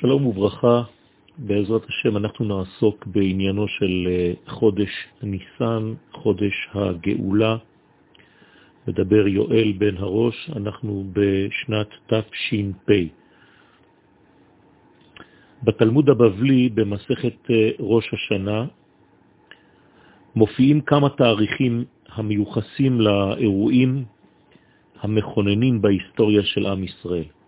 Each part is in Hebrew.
שלום וברכה, בעזרת השם אנחנו נעסוק בעניינו של אה, חודש ניסן, חודש הגאולה. מדבר יואל בן הראש, אנחנו בשנת תש"פ. בתלמוד הבבלי, במסכת אה, ראש השנה, מופיעים כמה תאריכים המיוחסים לאירועים המכוננים בהיסטוריה של עם ישראל.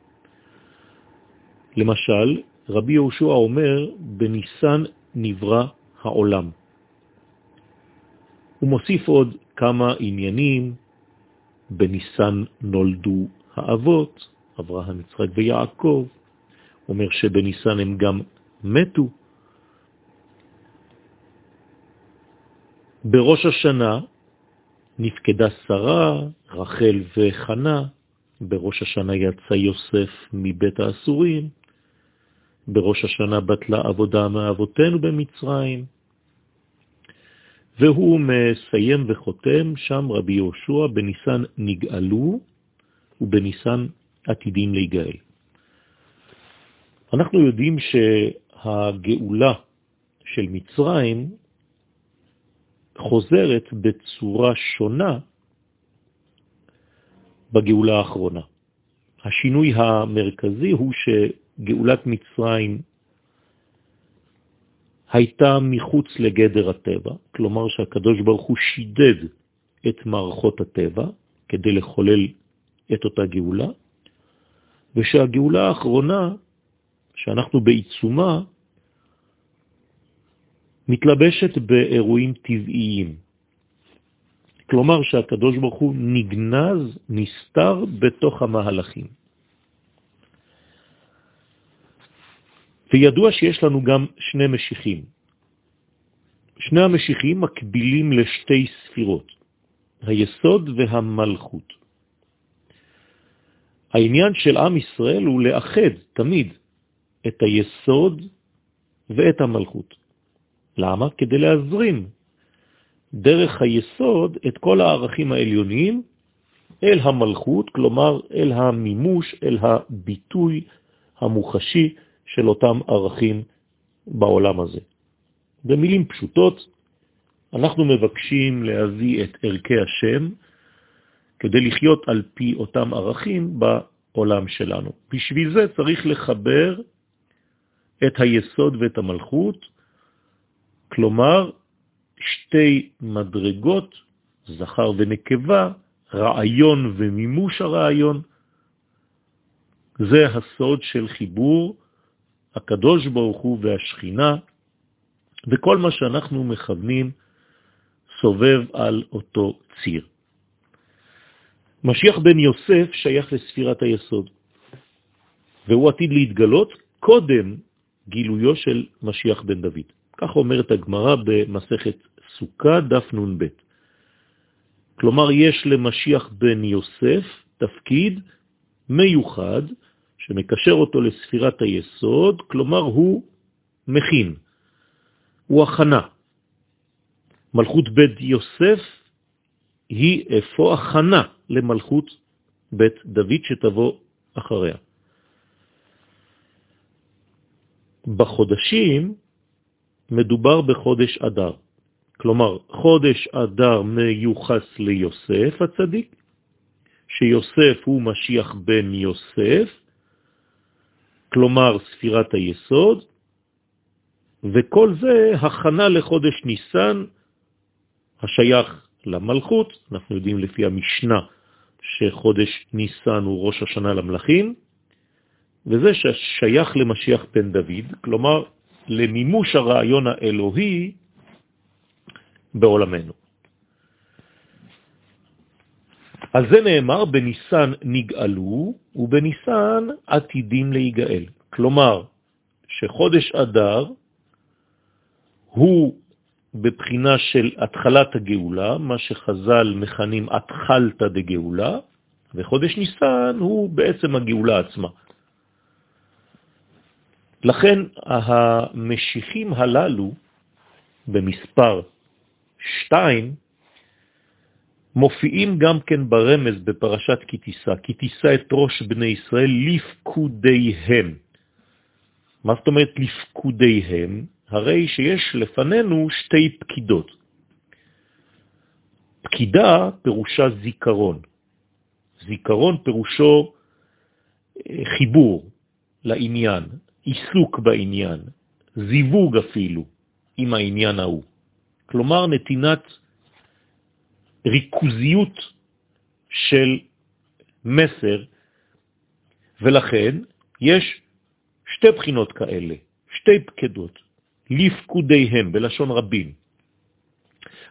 למשל, רבי יהושע אומר, בניסן נברא העולם. הוא מוסיף עוד כמה עניינים, בניסן נולדו האבות, אברהם, יצחק ויעקב. אומר שבניסן הם גם מתו. בראש השנה נפקדה שרה, רחל וחנה, בראש השנה יצא יוסף מבית האסורים, בראש השנה בטלה עבודה מאבותינו במצרים, והוא מסיים וחותם שם רבי יהושע, בניסן נגאלו ובניסן עתידים להיגאל. אנחנו יודעים שהגאולה של מצרים חוזרת בצורה שונה בגאולה האחרונה. השינוי המרכזי הוא שגאולת מצרים הייתה מחוץ לגדר הטבע, כלומר שהקדוש ברוך הוא שידד את מערכות הטבע כדי לחולל את אותה גאולה, ושהגאולה האחרונה, שאנחנו בעיצומה, מתלבשת באירועים טבעיים. כלומר שהקדוש ברוך הוא נגנז, נסתר בתוך המהלכים. וידוע שיש לנו גם שני משיחים. שני המשיחים מקבילים לשתי ספירות, היסוד והמלכות. העניין של עם ישראל הוא לאחד תמיד את היסוד ואת המלכות. למה? כדי להזרים דרך היסוד את כל הערכים העליוניים אל המלכות, כלומר אל המימוש, אל הביטוי המוחשי של אותם ערכים בעולם הזה. במילים פשוטות, אנחנו מבקשים להביא את ערכי השם כדי לחיות על פי אותם ערכים בעולם שלנו. בשביל זה צריך לחבר את היסוד ואת המלכות, כלומר שתי מדרגות, זכר ונקבה, רעיון ומימוש הרעיון. זה הסוד של חיבור הקדוש ברוך הוא והשכינה, וכל מה שאנחנו מכוונים סובב על אותו ציר. משיח בן יוסף שייך לספירת היסוד, והוא עתיד להתגלות קודם גילויו של משיח בן דוד. כך אומרת הגמרא במסכת סוכה דף נ"ב. כלומר, יש למשיח בן יוסף תפקיד מיוחד שמקשר אותו לספירת היסוד, כלומר הוא מכין, הוא הכנה. מלכות בית יוסף היא אפוא הכנה למלכות בית דוד שתבוא אחריה. בחודשים מדובר בחודש אדר. כלומר, חודש אדר מיוחס ליוסף הצדיק, שיוסף הוא משיח בן יוסף, כלומר ספירת היסוד, וכל זה הכנה לחודש ניסן השייך למלכות, אנחנו יודעים לפי המשנה שחודש ניסן הוא ראש השנה למלכים, וזה ששייך למשיח בן דוד, כלומר למימוש הרעיון האלוהי בעולמנו. על זה נאמר, בניסן נגאלו ובניסן עתידים להיגאל. כלומר, שחודש אדר הוא בבחינה של התחלת הגאולה, מה שחז"ל מכנים התחלת דגאולה, וחודש ניסן הוא בעצם הגאולה עצמה. לכן המשיחים הללו במספר שתיים מופיעים גם כן ברמז בפרשת כי תישא, כי תישא את ראש בני ישראל לפקודיהם. מה זאת אומרת לפקודיהם? הרי שיש לפנינו שתי פקידות. פקידה פירושה זיכרון. זיכרון פירושו אה, חיבור לעניין, עיסוק בעניין, זיווג אפילו עם העניין ההוא. כלומר, נתינת ריכוזיות של מסר, ולכן יש שתי בחינות כאלה, שתי פקדות, לפקודיהם, בלשון רבים.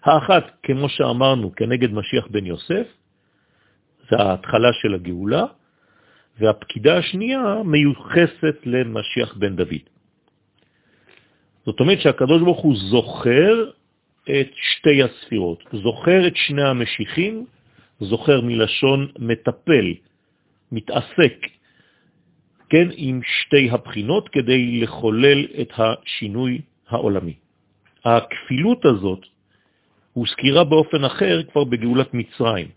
האחת, כמו שאמרנו, כנגד משיח בן יוסף, זה ההתחלה של הגאולה, והפקידה השנייה מיוחסת למשיח בן דוד. זאת אומרת שהקדוש ברוך הוא זוכר את שתי הספירות, זוכר את שני המשיחים, זוכר מלשון מטפל, מתעסק, כן, עם שתי הבחינות כדי לחולל את השינוי העולמי. הכפילות הזאת הוזכירה באופן אחר כבר בגאולת מצרים.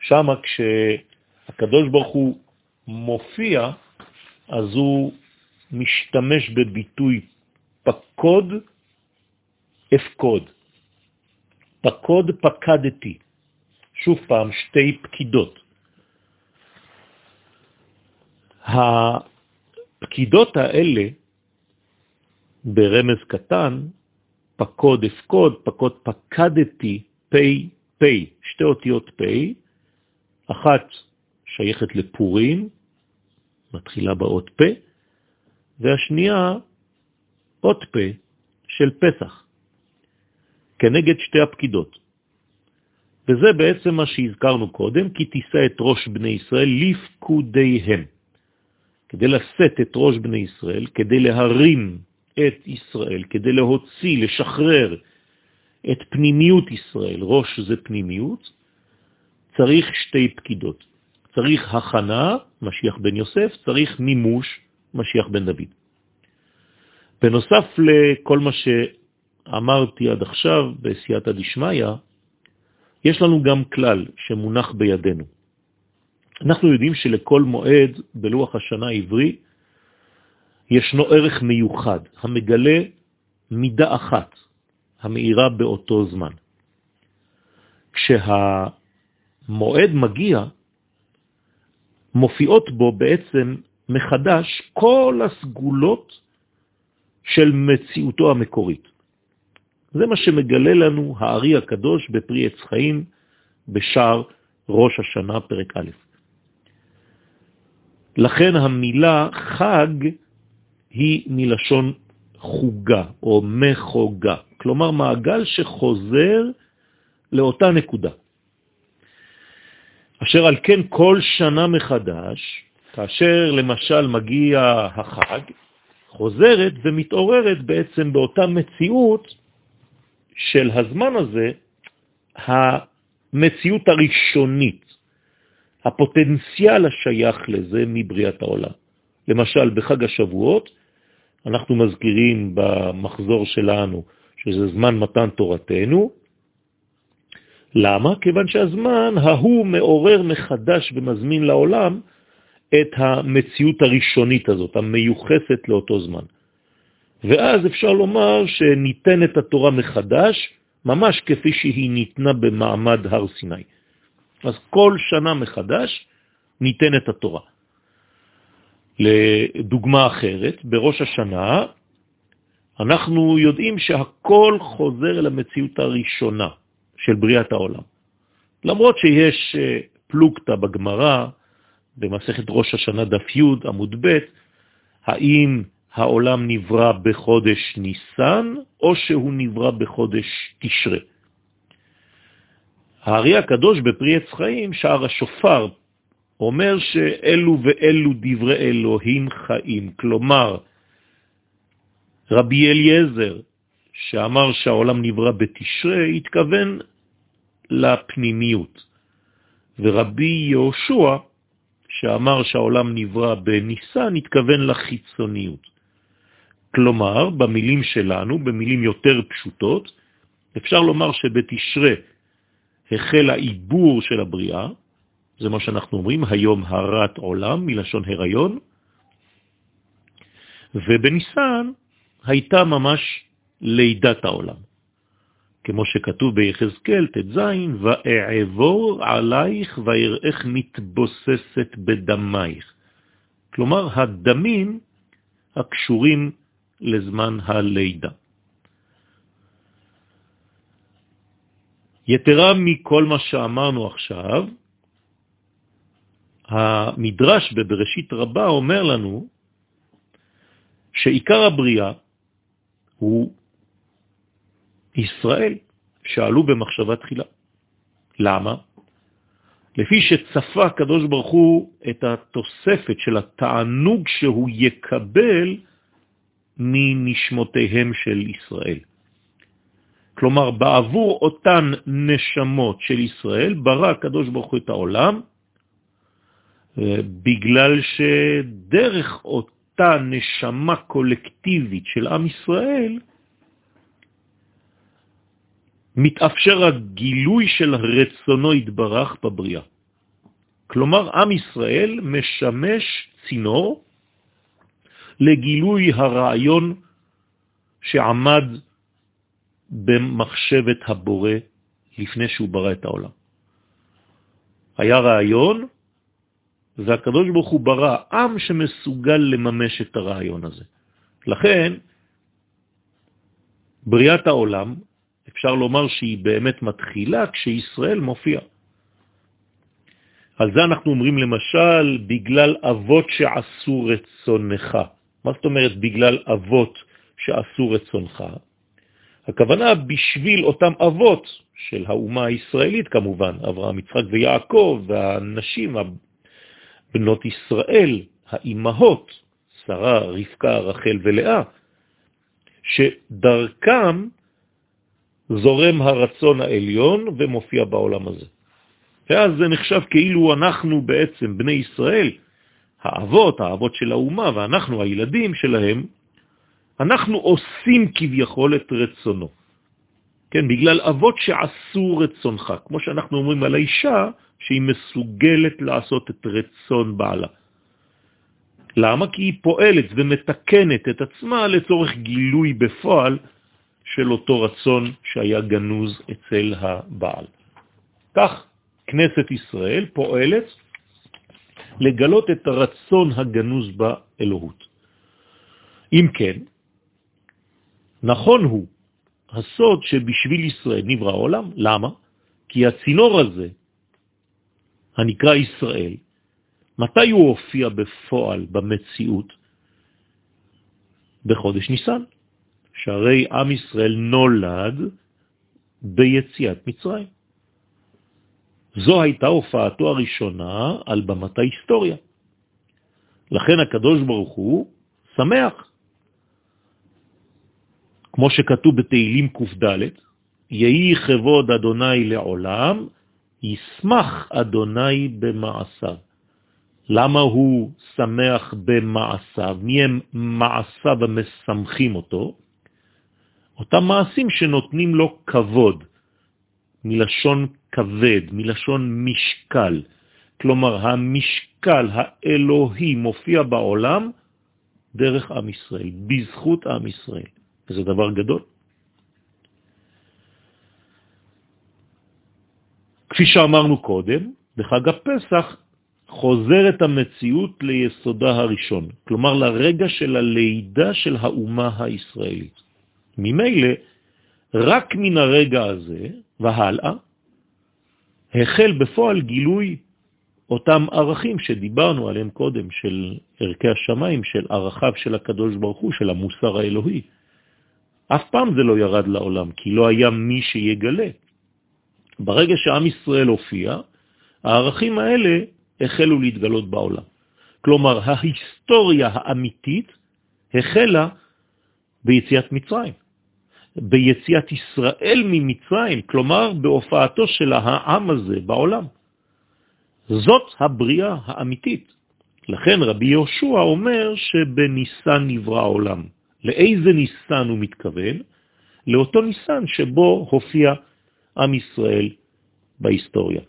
שם כשהקדוש ברוך הוא מופיע, אז הוא משתמש בביטוי פקוד אפקוד. פקוד פקדתי. שוב פעם, שתי פקידות. הפקידות האלה, ברמז קטן, פקוד אפקוד, פקוד פקדתי, פי, פי, שתי אותיות פי, אחת שייכת לפורים, מתחילה באות פה, והשנייה אות פה של פסח, כנגד שתי הפקידות. וזה בעצם מה שהזכרנו קודם, כי תישא את ראש בני ישראל לפקודיהם. כדי לשאת את ראש בני ישראל, כדי להרים את ישראל, כדי להוציא, לשחרר את פנימיות ישראל, ראש זה פנימיות, צריך שתי פקידות. צריך הכנה, משיח בן יוסף, צריך מימוש, משיח בן דוד. בנוסף לכל מה שאמרתי עד עכשיו בסייעתא דשמיא, יש לנו גם כלל שמונח בידינו. אנחנו יודעים שלכל מועד בלוח השנה העברי ישנו ערך מיוחד, המגלה מידה אחת, המאירה באותו זמן. כשהמועד מגיע, מופיעות בו בעצם מחדש כל הסגולות של מציאותו המקורית. זה מה שמגלה לנו הארי הקדוש בפרי עץ חיים בשער ראש השנה, פרק א'. לכן המילה חג היא מלשון חוגה או מחוגה, כלומר מעגל שחוזר לאותה נקודה. אשר על כן כל שנה מחדש, כאשר למשל מגיע החג, חוזרת ומתעוררת בעצם באותה מציאות של הזמן הזה, המציאות הראשונית, הפוטנציאל השייך לזה מבריאת העולם. למשל, בחג השבועות, אנחנו מזכירים במחזור שלנו שזה זמן מתן תורתנו. למה? כיוון שהזמן ההוא מעורר מחדש ומזמין לעולם את המציאות הראשונית הזאת, המיוחסת לאותו זמן. ואז אפשר לומר שניתן את התורה מחדש, ממש כפי שהיא ניתנה במעמד הר סיני. אז כל שנה מחדש ניתן את התורה. לדוגמה אחרת, בראש השנה אנחנו יודעים שהכל חוזר אל המציאות הראשונה של בריאת העולם. למרות שיש אה, פלוגתא בגמרא, במסכת ראש השנה דף י' עמוד ב', האם העולם נברא בחודש ניסן או שהוא נברא בחודש תשרה. הארי הקדוש בפרי עץ חיים, שער השופר, אומר שאלו ואלו דברי אלוהים חיים. כלומר, רבי אליעזר, שאמר שהעולם נברא בתשרה, התכוון לפנימיות. ורבי יהושע, שאמר שהעולם נברא בניסן, התכוון לחיצוניות. כלומר, במילים שלנו, במילים יותר פשוטות, אפשר לומר שבתשרה החל העיבור של הבריאה, זה מה שאנחנו אומרים, היום הרת עולם, מלשון הריון, ובניסן הייתה ממש לידת העולם. כמו שכתוב ביחזקאל ט"ז, ואעבור עלייך ואראך מתבוססת בדמייך. כלומר, הדמים הקשורים לזמן הלידה. יתרה מכל מה שאמרנו עכשיו, המדרש בבראשית רבה אומר לנו שעיקר הבריאה הוא ישראל, שעלו במחשבה תחילה. למה? לפי שצפה הקדוש ברוך הוא את התוספת של התענוג שהוא יקבל מנשמותיהם של ישראל. כלומר, בעבור אותן נשמות של ישראל ברא הקדוש ברוך הוא את העולם, בגלל שדרך אותה נשמה קולקטיבית של עם ישראל, מתאפשר הגילוי של רצונו התברך בבריאה. כלומר, עם ישראל משמש צינור לגילוי הרעיון שעמד במחשבת הבורא לפני שהוא ברא את העולם. היה רעיון, והקדוש ברוך הוא ברא עם שמסוגל לממש את הרעיון הזה. לכן, בריאת העולם, אפשר לומר שהיא באמת מתחילה כשישראל מופיע. על זה אנחנו אומרים למשל, בגלל אבות שעשו רצונך. מה זאת אומרת בגלל אבות שעשו רצונך? הכוונה בשביל אותם אבות של האומה הישראלית כמובן, אברהם, יצחק ויעקב, והנשים, בנות ישראל, האימהות, שרה, רבקה, רחל ולאה, שדרכם זורם הרצון העליון ומופיע בעולם הזה. ואז זה נחשב כאילו אנחנו בעצם בני ישראל, האבות, האבות של האומה, ואנחנו הילדים שלהם, אנחנו עושים כביכול את רצונו. כן, בגלל אבות שעשו רצונך, כמו שאנחנו אומרים על האישה, שהיא מסוגלת לעשות את רצון בעלה. למה? כי היא פועלת ומתקנת את עצמה לצורך גילוי בפועל של אותו רצון שהיה גנוז אצל הבעל. כך כנסת ישראל פועלת לגלות את הרצון הגנוז באלוהות. אם כן, נכון הוא הסוד שבשביל ישראל נברא העולם. למה? כי הצינור הזה, הנקרא ישראל, מתי הוא הופיע בפועל, במציאות? בחודש ניסן. שהרי עם ישראל נולד ביציאת מצרים. זו הייתה הופעתו הראשונה על במת ההיסטוריה. לכן הקדוש ברוך הוא שמח. כמו שכתוב בתהילים קד, יהי כבוד אדוני לעולם, ישמח אדוני במעשיו. למה הוא שמח במעשיו? מי הם מעשיו המשמחים אותו? אותם מעשים שנותנים לו כבוד, מלשון כבד, מלשון משקל. כלומר, המשקל האלוהי מופיע בעולם דרך עם ישראל, בזכות עם ישראל. וזה דבר גדול. כפי שאמרנו קודם, בחג הפסח חוזרת המציאות ליסודה הראשון, כלומר לרגע של הלידה של האומה הישראלית. ממילא, רק מן הרגע הזה והלאה, החל בפועל גילוי אותם ערכים שדיברנו עליהם קודם, של ערכי השמיים, של ערכיו של הקדוש ברוך הוא, של המוסר האלוהי. אף פעם זה לא ירד לעולם, כי לא היה מי שיגלה. ברגע שעם ישראל הופיע, הערכים האלה החלו להתגלות בעולם. כלומר, ההיסטוריה האמיתית החלה ביציאת מצרים. ביציאת ישראל ממצרים, כלומר בהופעתו של העם הזה בעולם. זאת הבריאה האמיתית. לכן רבי יהושע אומר שבניסן נברא העולם. לאיזה ניסן הוא מתכוון? לאותו ניסן שבו הופיע עם ישראל בהיסטוריה.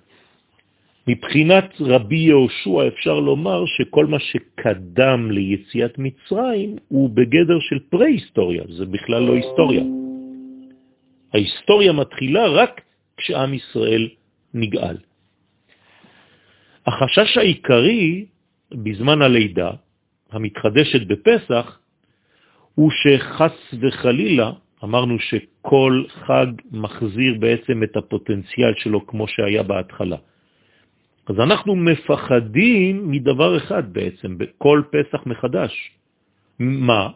מבחינת רבי יהושע אפשר לומר שכל מה שקדם ליציאת מצרים הוא בגדר של פרה-היסטוריה, זה בכלל לא היסטוריה. ההיסטוריה מתחילה רק כשעם ישראל נגאל. החשש העיקרי בזמן הלידה, המתחדשת בפסח, הוא שחס וחלילה, אמרנו שכל חג מחזיר בעצם את הפוטנציאל שלו כמו שהיה בהתחלה. אז אנחנו מפחדים מדבר אחד בעצם, בכל פסח מחדש. מה?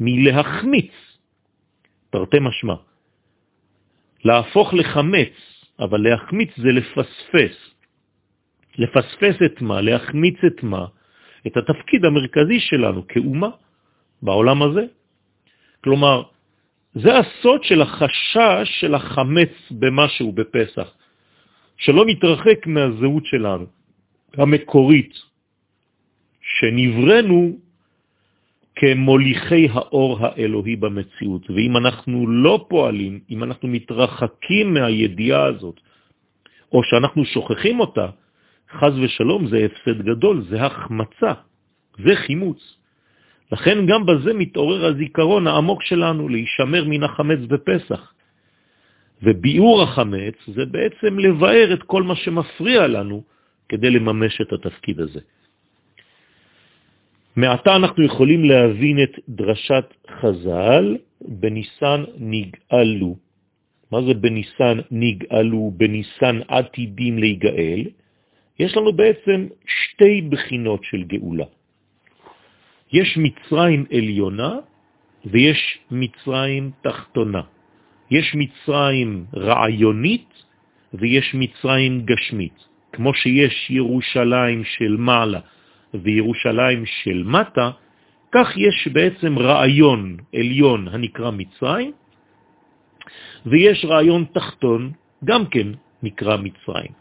מלהחמיץ, תרתי משמע. להפוך לחמץ, אבל להחמיץ זה לפספס. לפספס את מה? להחמיץ את מה? את התפקיד המרכזי שלנו כאומה בעולם הזה. כלומר, זה הסוד של החשש של החמץ במשהו בפסח. שלא נתרחק מהזהות שלנו, המקורית, שנברנו כמוליכי האור האלוהי במציאות. ואם אנחנו לא פועלים, אם אנחנו מתרחקים מהידיעה הזאת, או שאנחנו שוכחים אותה, חז ושלום זה הפסד גדול, זה החמצה, זה חימוץ. לכן גם בזה מתעורר הזיכרון העמוק שלנו להישמר מן החמץ בפסח. וביאור החמץ זה בעצם לבאר את כל מה שמפריע לנו כדי לממש את התפקיד הזה. מעתה אנחנו יכולים להבין את דרשת חז"ל, בניסן נגאלו. מה זה בניסן נגאלו, בניסן עתידים להיגאל? יש לנו בעצם שתי בחינות של גאולה. יש מצרים עליונה ויש מצרים תחתונה. יש מצרים רעיונית ויש מצרים גשמית. כמו שיש ירושלים של מעלה וירושלים של מטה, כך יש בעצם רעיון עליון הנקרא מצרים, ויש רעיון תחתון, גם כן נקרא מצרים.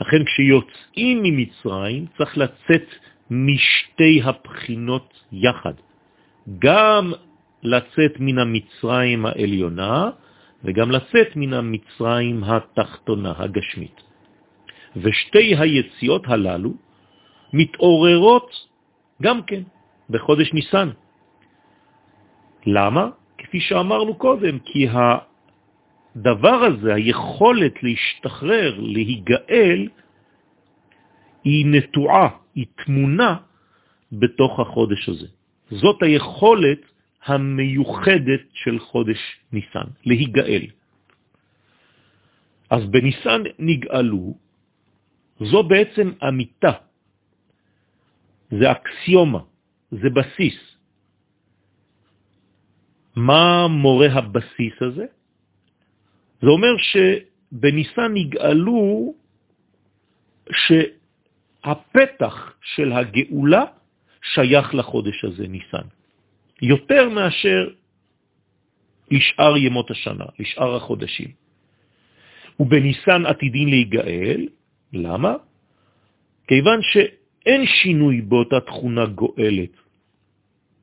לכן כשיוצאים ממצרים צריך לצאת משתי הבחינות יחד. גם לצאת מן המצרים העליונה וגם לצאת מן המצרים התחתונה, הגשמית. ושתי היציאות הללו מתעוררות גם כן בחודש ניסן. למה? כפי שאמרנו קודם, כי הדבר הזה, היכולת להשתחרר, להיגאל, היא נטועה, היא תמונה בתוך החודש הזה. זאת היכולת המיוחדת של חודש ניסן, להיגאל. אז בניסן נגאלו, זו בעצם אמיתה, זה אקסיומה, זה בסיס. מה מורה הבסיס הזה? זה אומר שבניסן נגאלו שהפתח של הגאולה שייך לחודש הזה, ניסן. יותר מאשר לשאר ימות השנה, לשאר החודשים. ובניסן עתידין להיגאל, למה? כיוון שאין שינוי באותה תכונה גואלת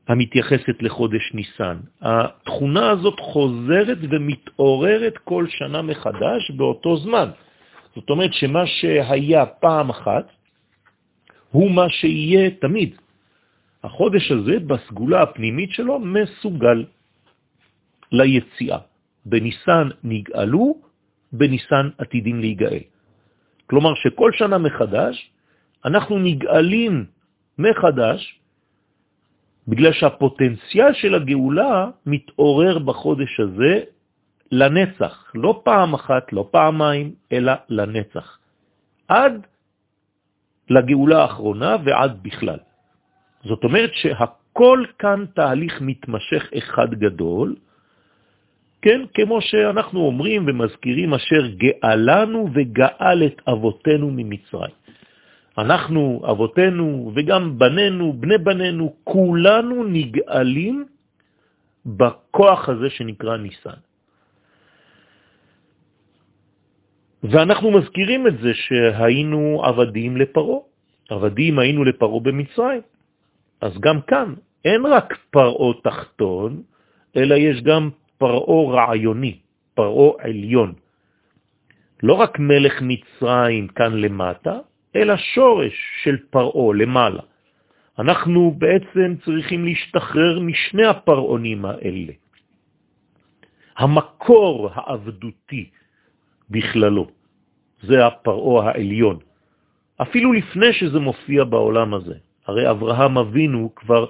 המתייחסת לחודש ניסן. התכונה הזאת חוזרת ומתעוררת כל שנה מחדש באותו זמן. זאת אומרת שמה שהיה פעם אחת הוא מה שיהיה תמיד. החודש הזה בסגולה הפנימית שלו מסוגל ליציאה. בניסן נגאלו, בניסן עתידים להיגאל. כלומר שכל שנה מחדש אנחנו נגאלים מחדש בגלל שהפוטנציאל של הגאולה מתעורר בחודש הזה לנצח, לא פעם אחת, לא פעמיים, אלא לנצח. עד לגאולה האחרונה ועד בכלל. זאת אומרת שהכל כאן תהליך מתמשך אחד גדול, כן, כמו שאנחנו אומרים ומזכירים, אשר גאלנו וגאל את אבותינו ממצרים. אנחנו, אבותינו וגם בנינו, בני בנינו, כולנו נגאלים בכוח הזה שנקרא ניסן. ואנחנו מזכירים את זה שהיינו עבדים לפרו. עבדים היינו לפרו במצרים. אז גם כאן אין רק פרעו תחתון, אלא יש גם פרעו רעיוני, פרעו עליון. לא רק מלך מצרים כאן למטה, אל השורש של פרעו למעלה. אנחנו בעצם צריכים להשתחרר משני הפרעונים האלה. המקור העבדותי בכללו, זה הפרעו העליון. אפילו לפני שזה מופיע בעולם הזה. הרי אברהם אבינו כבר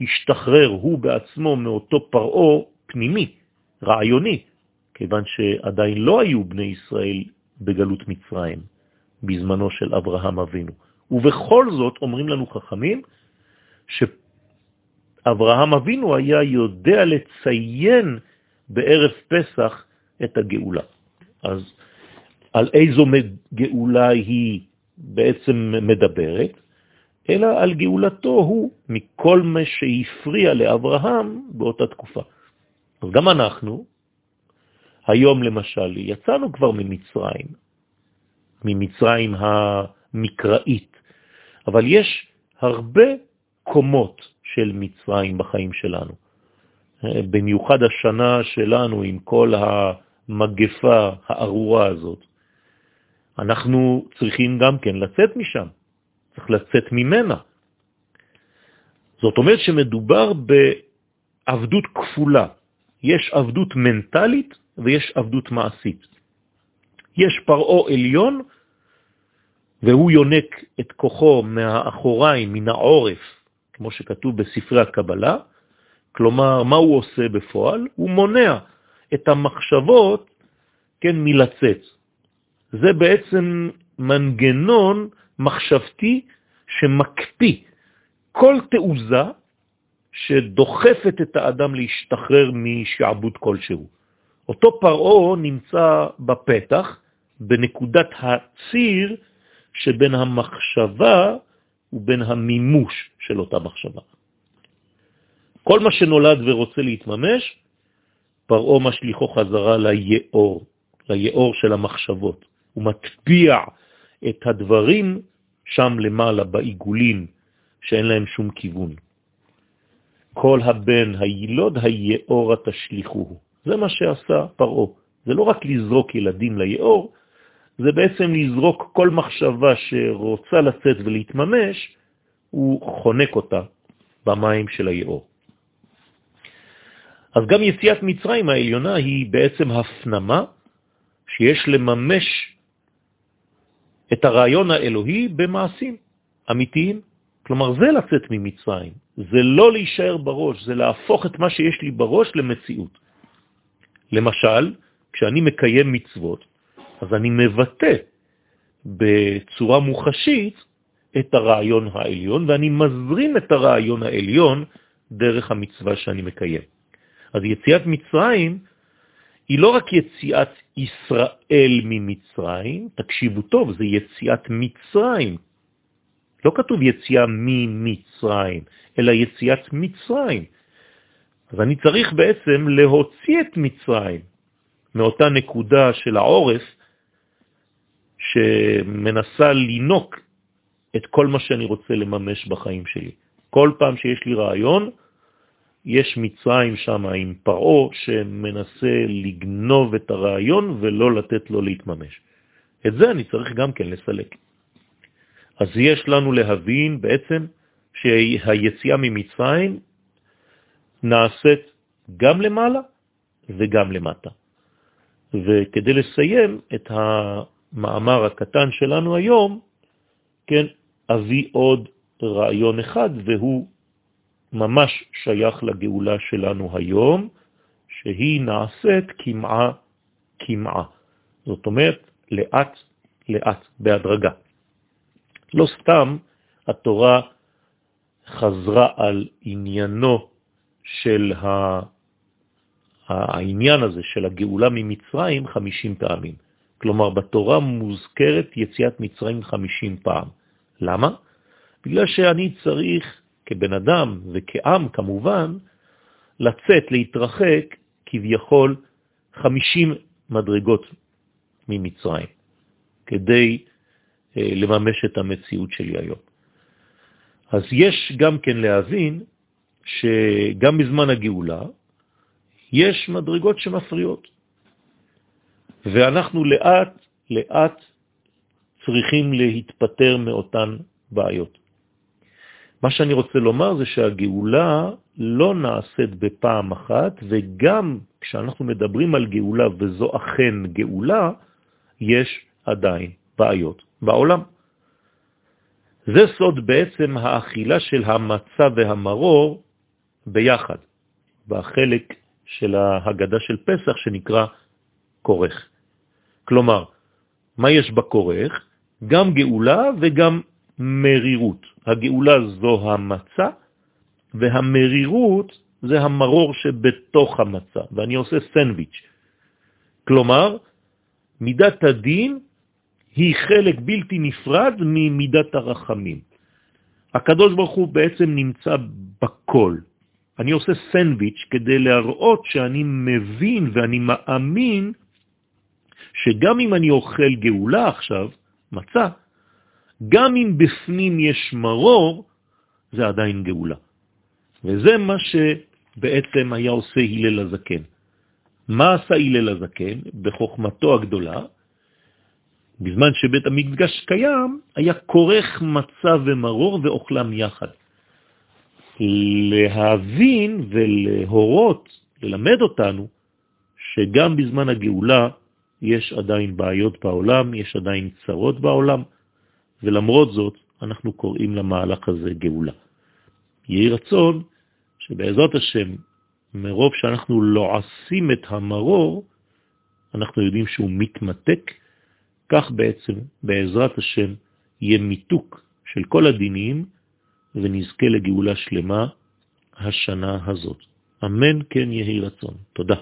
השתחרר הוא בעצמו מאותו פרעו פנימי, רעיוני, כיוון שעדיין לא היו בני ישראל בגלות מצרים בזמנו של אברהם אבינו. ובכל זאת אומרים לנו חכמים שאברהם אבינו היה יודע לציין בערב פסח את הגאולה. אז על איזו גאולה היא בעצם מדברת? אלא על גאולתו הוא מכל מה שהפריע לאברהם באותה תקופה. אז גם אנחנו, היום למשל, יצאנו כבר ממצרים, ממצרים המקראית, אבל יש הרבה קומות של מצרים בחיים שלנו. במיוחד השנה שלנו עם כל המגפה הארורה הזאת. אנחנו צריכים גם כן לצאת משם, צריך לצאת ממנה. זאת אומרת שמדובר בעבדות כפולה. יש עבדות מנטלית ויש עבדות מעשית. יש פרעו עליון, והוא יונק את כוחו מהאחוריים, מן העורף, כמו שכתוב בספרי הקבלה, כלומר, מה הוא עושה בפועל? הוא מונע את המחשבות, כן, מלצאת. זה בעצם מנגנון מחשבתי שמקפיא כל תעוזה שדוחפת את האדם להשתחרר משעבוד כלשהו. אותו פרעו נמצא בפתח, בנקודת הציר שבין המחשבה ובין המימוש של אותה מחשבה. כל מה שנולד ורוצה להתממש, פרעו משליחו חזרה ליאור, ליאור של המחשבות. הוא מטביע את הדברים שם למעלה בעיגולים שאין להם שום כיוון. כל הבן הילוד היאור התשליחוהו. זה מה שעשה פרעו. זה לא רק לזרוק ילדים ליאור, זה בעצם לזרוק כל מחשבה שרוצה לצאת ולהתממש, הוא חונק אותה במים של היאור. אז גם יציאת מצרים העליונה היא בעצם הפנמה שיש לממש את הרעיון האלוהי במעשים אמיתיים. כלומר, זה לצאת ממצרים, זה לא להישאר בראש, זה להפוך את מה שיש לי בראש למציאות. למשל, כשאני מקיים מצוות, אז אני מבטא בצורה מוחשית את הרעיון העליון, ואני מזרים את הרעיון העליון דרך המצווה שאני מקיים. אז יציאת מצרים היא לא רק יציאת ישראל ממצרים, תקשיבו טוב, זה יציאת מצרים. לא כתוב יציאה ממצרים, אלא יציאת מצרים. אז אני צריך בעצם להוציא את מצרים מאותה נקודה של העורף שמנסה לינוק את כל מה שאני רוצה לממש בחיים שלי. כל פעם שיש לי רעיון, יש מצרים שם עם פרעו שמנסה לגנוב את הרעיון ולא לתת לו להתממש. את זה אני צריך גם כן לסלק. אז יש לנו להבין בעצם שהיציאה ממצרים נעשית גם למעלה וגם למטה. וכדי לסיים את המאמר הקטן שלנו היום, כן, אביא עוד רעיון אחד, והוא ממש שייך לגאולה שלנו היום, שהיא נעשית כמעה כמעה. זאת אומרת, לאט לאט, בהדרגה. לא סתם התורה חזרה על עניינו של העניין הזה של הגאולה ממצרים 50 פעמים. כלומר, בתורה מוזכרת יציאת מצרים 50 פעם. למה? בגלל שאני צריך כבן אדם וכעם כמובן, לצאת, להתרחק כביכול 50 מדרגות ממצרים, כדי אה, לממש את המציאות שלי היום. אז יש גם כן להבין שגם בזמן הגאולה יש מדרגות שמפריעות, ואנחנו לאט לאט צריכים להתפטר מאותן בעיות. מה שאני רוצה לומר זה שהגאולה לא נעשית בפעם אחת, וגם כשאנחנו מדברים על גאולה, וזו אכן גאולה, יש עדיין בעיות בעולם. זה סוד בעצם האכילה של המצה והמרור ביחד, בחלק של ההגדה של פסח שנקרא כורך. כלומר, מה יש בכורך? גם גאולה וגם מרירות. הגאולה זו המצה, והמרירות זה המרור שבתוך המצה, ואני עושה סנדוויץ'. כלומר, מידת הדין היא חלק בלתי נפרד ממידת הרחמים. הקדוש ברוך הוא בעצם נמצא בכל. אני עושה סנדוויץ' כדי להראות שאני מבין ואני מאמין שגם אם אני אוכל גאולה עכשיו, מצה, גם אם בפנים יש מרור, זה עדיין גאולה. וזה מה שבעצם היה עושה הלל הזקן. מה עשה הלל הזקן בחוכמתו הגדולה? בזמן שבית המקדש קיים, היה כורך מצה ומרור ואוכלם יחד. להבין ולהורות, ללמד אותנו, שגם בזמן הגאולה יש עדיין בעיות בעולם, יש עדיין צרות בעולם, ולמרות זאת אנחנו קוראים למהלך הזה גאולה. יהי רצון שבעזרת השם, מרוב שאנחנו לועסים את המרור, אנחנו יודעים שהוא מתמתק, כך בעצם, בעזרת השם, יהיה מיתוק של כל הדינים, ונזכה לגאולה שלמה השנה הזאת. אמן כן יהי רצון. תודה.